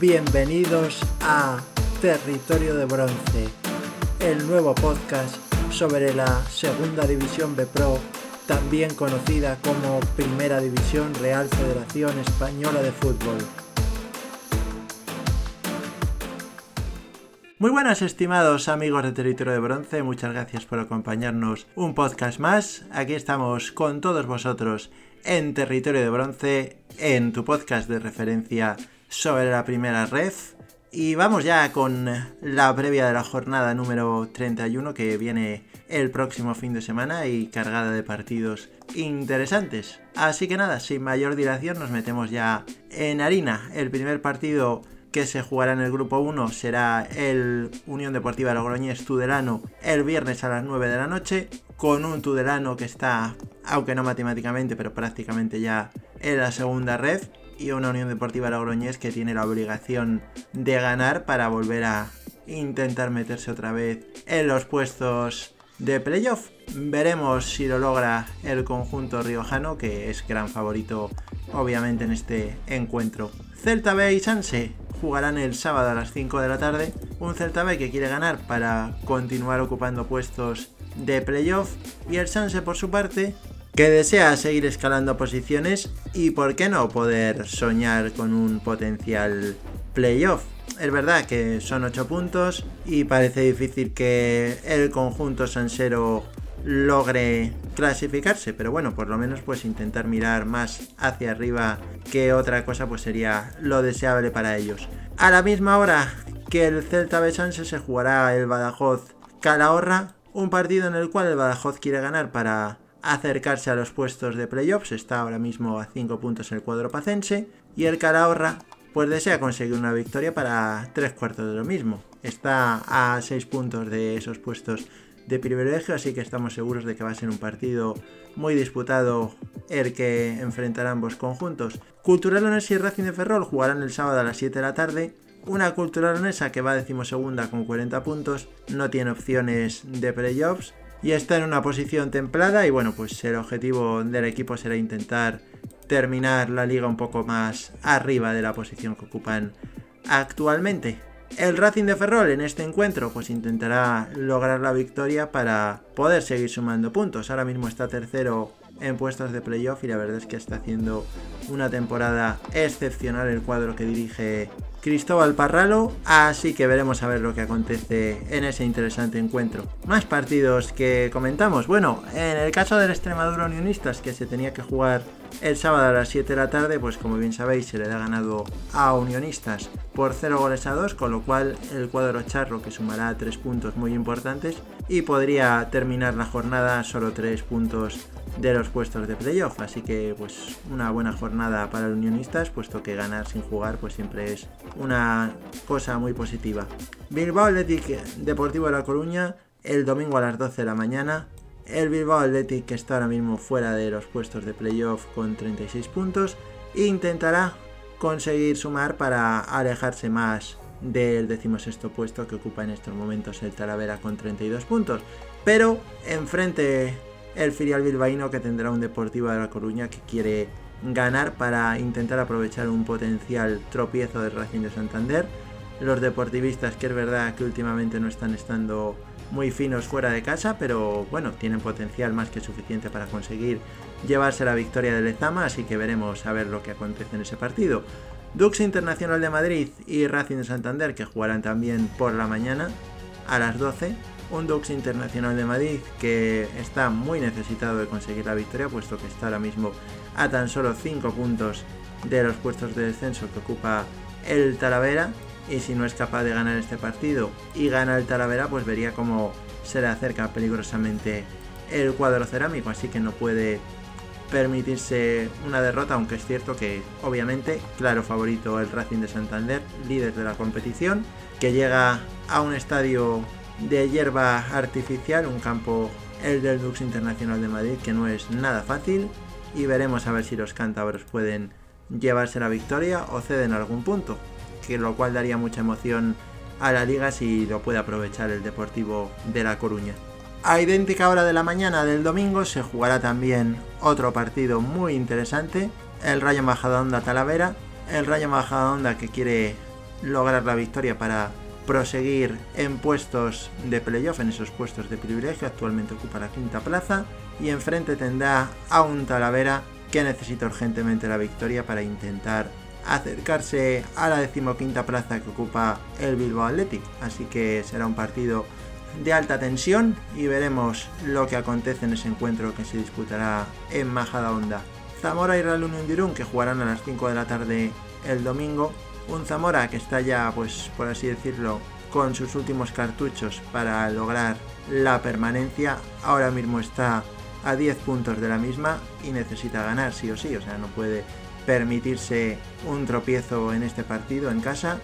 Bienvenidos a Territorio de Bronce, el nuevo podcast sobre la Segunda División B Pro, también conocida como Primera División Real Federación Española de Fútbol. Muy buenas estimados amigos de Territorio de Bronce, muchas gracias por acompañarnos un podcast más. Aquí estamos con todos vosotros en Territorio de Bronce, en tu podcast de referencia sobre la primera red. Y vamos ya con la previa de la jornada número 31 que viene el próximo fin de semana y cargada de partidos interesantes. Así que nada, sin mayor dilación nos metemos ya en harina. El primer partido que se jugará en el grupo 1 será el Unión Deportiva Logroñés Tudelano el viernes a las 9 de la noche, con un Tudelano que está, aunque no matemáticamente, pero prácticamente ya en la segunda red, y una Unión Deportiva Logroñés que tiene la obligación de ganar para volver a intentar meterse otra vez en los puestos de playoff. Veremos si lo logra el conjunto riojano, que es gran favorito obviamente en este encuentro. Celta B y Sanse jugarán el sábado a las 5 de la tarde. Un Celta B que quiere ganar para continuar ocupando puestos de playoff. Y el Sanse por su parte que desea seguir escalando posiciones y por qué no poder soñar con un potencial playoff. Es verdad que son 8 puntos y parece difícil que el conjunto sansero logre clasificarse, pero bueno, por lo menos pues intentar mirar más hacia arriba que otra cosa pues sería lo deseable para ellos. A la misma hora que el Celta Besanse se jugará el Badajoz Calahorra, un partido en el cual el Badajoz quiere ganar para acercarse a los puestos de playoffs, está ahora mismo a 5 puntos el cuadro pacense, y el Calahorra pues desea conseguir una victoria para tres cuartos de lo mismo. Está a 6 puntos de esos puestos de privilegio, así que estamos seguros de que va a ser un partido muy disputado el que enfrentarán ambos conjuntos. Cultural Onesa y Racing de Ferrol jugarán el sábado a las 7 de la tarde. Una Cultural Onesa que va decimosegunda con 40 puntos, no tiene opciones de playoffs y está en una posición templada y bueno, pues el objetivo del equipo será intentar terminar la liga un poco más arriba de la posición que ocupan actualmente. El Racing de Ferrol en este encuentro pues intentará lograr la victoria para poder seguir sumando puntos. Ahora mismo está tercero en puestos de playoff y la verdad es que está haciendo una temporada excepcional el cuadro que dirige Cristóbal Parralo, así que veremos a ver lo que acontece en ese interesante encuentro. Más partidos que comentamos. Bueno, en el caso del Extremadura Unionistas, que se tenía que jugar el sábado a las 7 de la tarde, pues como bien sabéis, se le da ganado a Unionistas por 0 goles a 2, con lo cual el cuadro charro que sumará 3 puntos muy importantes y podría terminar la jornada solo 3 puntos de los puestos de playoff. Así que pues una buena jornada para los unionistas, puesto que ganar sin jugar pues siempre es una cosa muy positiva. Bilbao Athletic Deportivo de La Coruña el domingo a las 12 de la mañana. El Bilbao Athletic que está ahora mismo fuera de los puestos de playoff con 36 puntos intentará conseguir sumar para alejarse más del decimosexto puesto que ocupa en estos momentos el Talavera con 32 puntos. Pero enfrente el filial bilbaíno que tendrá un Deportivo de La Coruña que quiere ganar para intentar aprovechar un potencial tropiezo del Racing de Santander. Los deportivistas que es verdad que últimamente no están estando muy finos fuera de casa, pero bueno, tienen potencial más que suficiente para conseguir llevarse la victoria de Lezama, así que veremos a ver lo que acontece en ese partido. Dux Internacional de Madrid y Racing de Santander que jugarán también por la mañana a las 12 un Dux Internacional de Madrid que está muy necesitado de conseguir la victoria, puesto que está ahora mismo a tan solo 5 puntos de los puestos de descenso que ocupa el Talavera. Y si no es capaz de ganar este partido y gana el Talavera, pues vería cómo se le acerca peligrosamente el cuadro cerámico. Así que no puede permitirse una derrota, aunque es cierto que obviamente, claro favorito el Racing de Santander, líder de la competición, que llega a un estadio de hierba artificial, un campo el del Dux Internacional de Madrid que no es nada fácil y veremos a ver si los cántabros pueden llevarse la victoria o ceden algún punto, que lo cual daría mucha emoción a la liga si lo puede aprovechar el Deportivo de La Coruña. A idéntica hora de la mañana del domingo se jugará también otro partido muy interesante, el Rayo Majadahonda Talavera, el Rayo Majadahonda que quiere lograr la victoria para proseguir en puestos de playoff, en esos puestos de privilegio. Actualmente ocupa la quinta plaza y enfrente tendrá a un Talavera que necesita urgentemente la victoria para intentar acercarse a la decimoquinta plaza que ocupa el Bilbao Athletic. Así que será un partido de alta tensión y veremos lo que acontece en ese encuentro que se disputará en Majadahonda. Zamora y Real Unión de que jugarán a las 5 de la tarde el domingo. Un Zamora que está ya, pues por así decirlo, con sus últimos cartuchos para lograr la permanencia. Ahora mismo está a 10 puntos de la misma y necesita ganar sí o sí, o sea, no puede permitirse un tropiezo en este partido en casa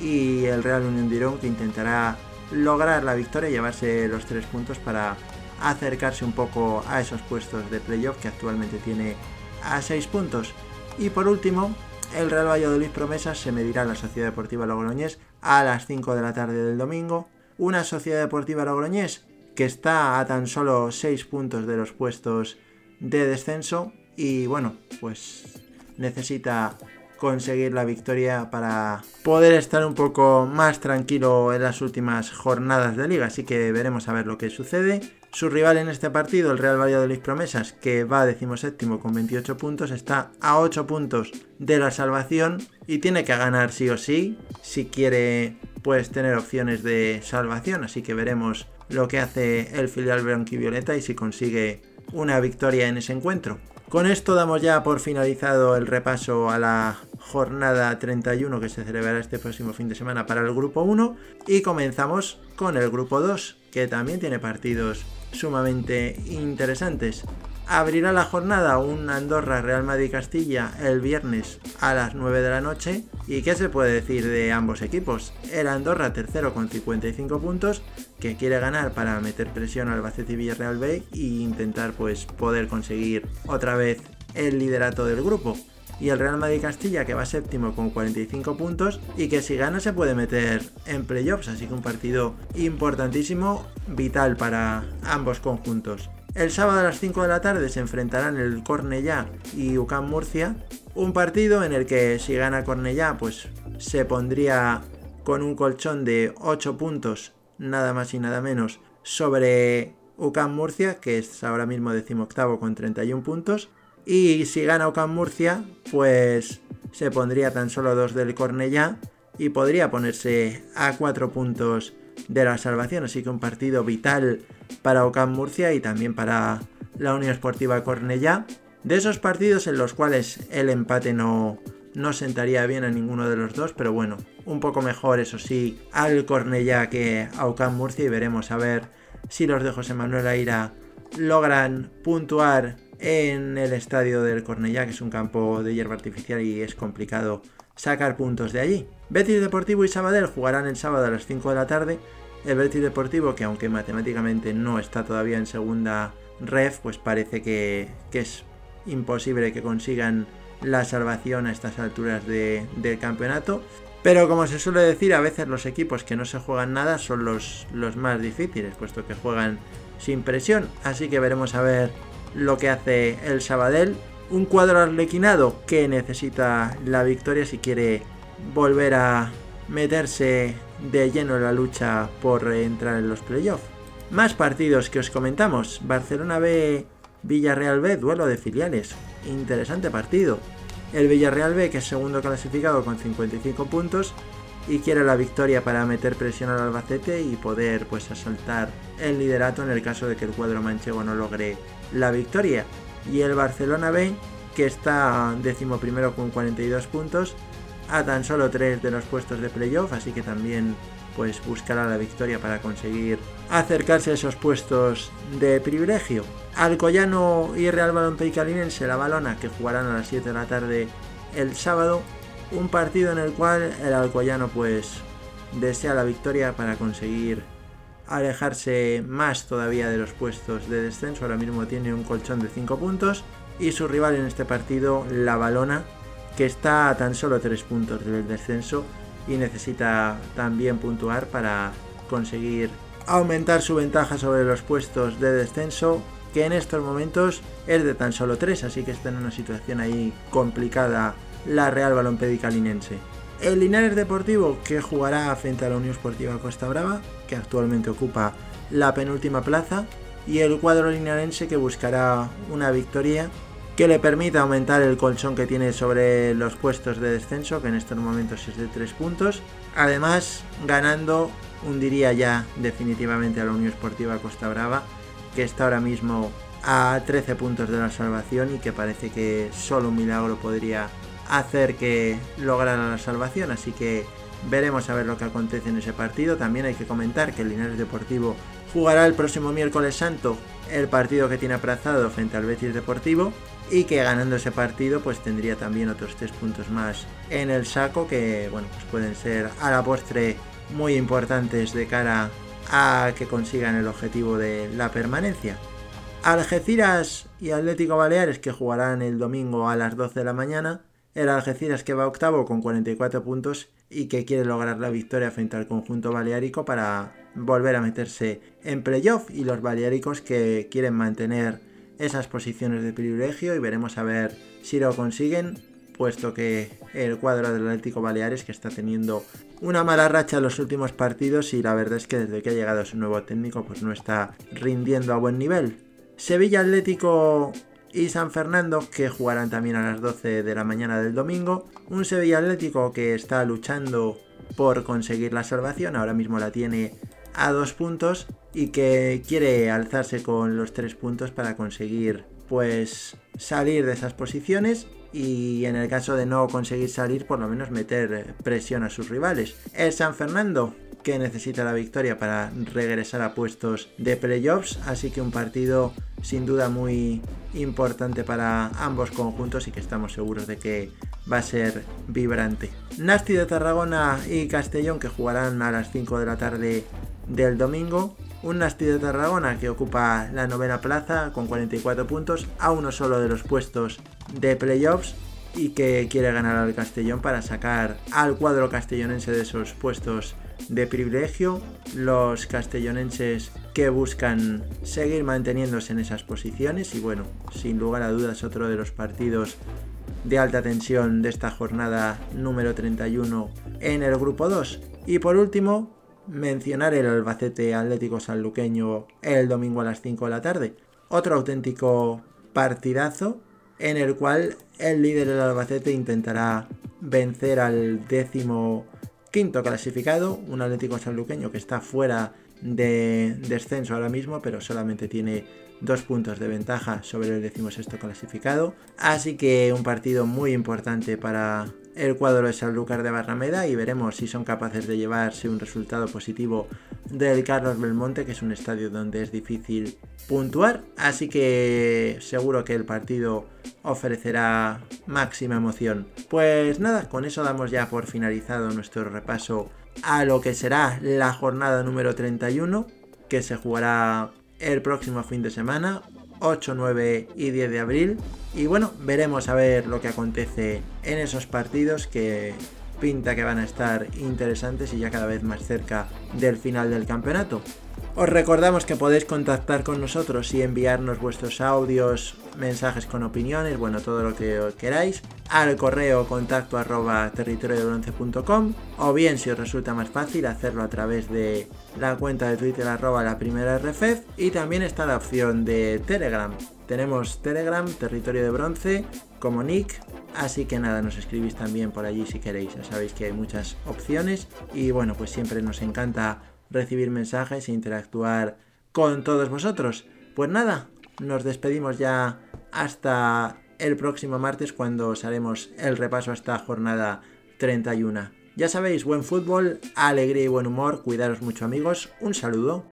y el Real Unión de que intentará lograr la victoria y llevarse los tres puntos para acercarse un poco a esos puestos de playoff que actualmente tiene a 6 puntos. Y por último, el Real Valladolid Promesas se medirá a la Sociedad Deportiva Logroñés a las 5 de la tarde del domingo. Una Sociedad Deportiva Logroñés que está a tan solo 6 puntos de los puestos de descenso y bueno, pues necesita conseguir la victoria para poder estar un poco más tranquilo en las últimas jornadas de liga. Así que veremos a ver lo que sucede. Su rival en este partido, el Real Valladolid Promesas, que va decimoséptimo con 28 puntos, está a 8 puntos de la salvación y tiene que ganar sí o sí si quiere pues tener opciones de salvación. Así que veremos lo que hace el filial blanquivioleta y si consigue una victoria en ese encuentro. Con esto damos ya por finalizado el repaso a la jornada 31 que se celebrará este próximo fin de semana para el grupo 1 y comenzamos con el grupo 2 que también tiene partidos sumamente interesantes. Abrirá la jornada un Andorra Real Madrid Castilla el viernes a las 9 de la noche. ¿Y qué se puede decir de ambos equipos? El Andorra tercero con 55 puntos que quiere ganar para meter presión al Albacete y Villarreal B e intentar pues poder conseguir otra vez el liderato del grupo y el Real Madrid Castilla que va séptimo con 45 puntos y que si gana se puede meter en playoffs, así que un partido importantísimo, vital para ambos conjuntos. El sábado a las 5 de la tarde se enfrentarán el Cornellá y UCAM Murcia, un partido en el que si gana Cornellá pues se pondría con un colchón de 8 puntos, nada más y nada menos, sobre UCAM Murcia, que es ahora mismo decimoctavo con 31 puntos. Y si gana UCAM Murcia, pues se pondría tan solo 2 del Cornellá y podría ponerse a 4 puntos de la salvación. Así que un partido vital para Ocam Murcia y también para la Unión Esportiva Cornellá. De esos partidos en los cuales el empate no, no sentaría bien a ninguno de los dos, pero bueno, un poco mejor, eso sí, al Cornellá que a Ocam Murcia y veremos a ver si los de José Manuel Aira logran puntuar en el estadio del Cornellá, que es un campo de hierba artificial y es complicado sacar puntos de allí. Betis Deportivo y Sabadell jugarán el sábado a las 5 de la tarde. El Betis Deportivo, que aunque matemáticamente no está todavía en segunda ref, pues parece que, es imposible que consigan la salvación a estas alturas del campeonato. Pero como se suele decir, a veces los equipos que no se juegan nada son los, los más difíciles, puesto que juegan sin presión. Así que veremos a ver lo que hace el Sabadell un cuadro arlequinado que necesita la victoria si quiere volver a meterse de lleno en la lucha por entrar en los playoffs. Más partidos que os comentamos. Barcelona B, Villarreal B, duelo de filiales. Interesante partido. El Villarreal B, que es segundo clasificado con 55 puntos y quiere la victoria para meter presión al Albacete y poder pues asaltar el liderato en el caso de que el cuadro manchego no logre la victoria y el Barcelona B, que está décimo primero con 42 puntos, a tan solo 3 de los puestos de playoff, así que también pues buscará la victoria para conseguir acercarse a esos puestos de privilegio. Alcoyano y Real Balompié Calinense, la balona, que jugarán a las 7 de la tarde el sábado, un partido en el cual el Alcoyano pues desea la victoria para conseguir alejarse más todavía de los puestos de descenso. Ahora mismo tiene un colchón de 5 puntos. Y su rival en este partido, la Balona, que está a tan solo 3 puntos del descenso y necesita también puntuar para conseguir aumentar su ventaja sobre los puestos de descenso, que en estos momentos es de tan solo 3, así que está en una situación ahí complicada la Real Balompié Calinense. El Linares Deportivo que jugará frente a la Unión Esportiva Costa Brava, que actualmente ocupa la penúltima plaza, y el cuadro linarense que buscará una victoria que le permita aumentar el colchón que tiene sobre los puestos de descenso, que en estos momentos es de 3 puntos. Además, ganando, hundiría ya definitivamente a la Unión Esportiva Costa Brava, que está ahora mismo a 13 puntos de la salvación y que parece que solo un milagro podría hacer que lograra la salvación. Así que veremos a ver lo que acontece en ese partido. También hay que comentar que el Linares Deportivo jugará el próximo miércoles santo el partido que tiene aplazado frente al Betis Deportivo y que ganando ese partido pues tendría también otros tres puntos más en el saco que bueno pues pueden ser a la postre muy importantes de cara a que consigan el objetivo de la permanencia. Algeciras y Atlético Baleares que jugarán el domingo a las 12 de la mañana. El Algeciras que va octavo con 44 puntos y que quiere lograr la victoria frente al conjunto baleárico para volver a meterse en playoff y los baleáricos que quieren mantener esas posiciones de privilegio y veremos a ver si lo consiguen, puesto que el cuadro del Atlético Baleares que está teniendo una mala racha en los últimos partidos y la verdad es que desde que ha llegado su nuevo técnico pues no está rindiendo a buen nivel. Sevilla Atlético y San Fernando que jugarán también a las 12 de la mañana del domingo. Un Sevilla Atlético que está luchando por conseguir la salvación, ahora mismo la tiene a dos puntos y que quiere alzarse con los tres puntos para conseguir pues salir de esas posiciones y en el caso de no conseguir salir por lo menos meter presión a sus rivales. El San Fernando que necesita la victoria para regresar a puestos de playoffs, así que un partido sin duda muy importante para ambos conjuntos y que estamos seguros de que va a ser vibrante. Nasti de Tarragona y Castellón que jugarán a las 5 de la tarde del domingo. Un Nasti de Tarragona que ocupa la novena plaza con 44 puntos, a uno solo de los puestos de playoffs y que quiere ganar al Castellón para sacar al cuadro castellonense de esos puestos de privilegio. Los castellonenses que buscan seguir manteniéndose en esas posiciones y bueno, sin lugar a dudas otro de los partidos de alta tensión de esta jornada número 31 en el grupo 2. Y por último, mencionar el Albacete Atlético Sanluqueño el domingo a las 5 de la tarde. Otro auténtico partidazo en el cual el líder del Albacete intentará vencer al décimo quinto clasificado, un Atlético Sanluqueño que está fuera de descenso ahora mismo, pero solamente tiene dos puntos de ventaja sobre el decimosexto clasificado. Así que un partido muy importante para el cuadro de Sanlúcar de Barrameda y veremos si son capaces de llevarse un resultado positivo del Carlos Belmonte, que es un estadio donde es difícil puntuar. Así que seguro que el partido ofrecerá máxima emoción. Pues nada, con eso damos ya por finalizado nuestro repaso a lo que será la jornada número 31, que se jugará el próximo fin de semana, 8, 9 y 10 de abril. Y bueno, veremos a ver lo que acontece en esos partidos que pinta que van a estar interesantes y ya cada vez más cerca del final del campeonato. Os recordamos que podéis contactar con nosotros y enviarnos vuestros audios, mensajes con opiniones, bueno, todo lo que queráis, al correo contacto arroba territoriodebronce.com o bien si os resulta más fácil hacerlo a través de la cuenta de Twitter arroba la primera RFF y también está la opción de Telegram. Tenemos Telegram, Territorio de Bronce, como nick, así que nada, nos escribís también por allí si queréis, ya sabéis que hay muchas opciones y bueno, pues siempre nos encanta recibir mensajes e interactuar con todos vosotros. Pues nada, nos despedimos ya hasta el próximo martes cuando os haremos el repaso a esta jornada 31. Ya sabéis, buen fútbol, alegría y buen humor, cuidaros mucho amigos, un saludo.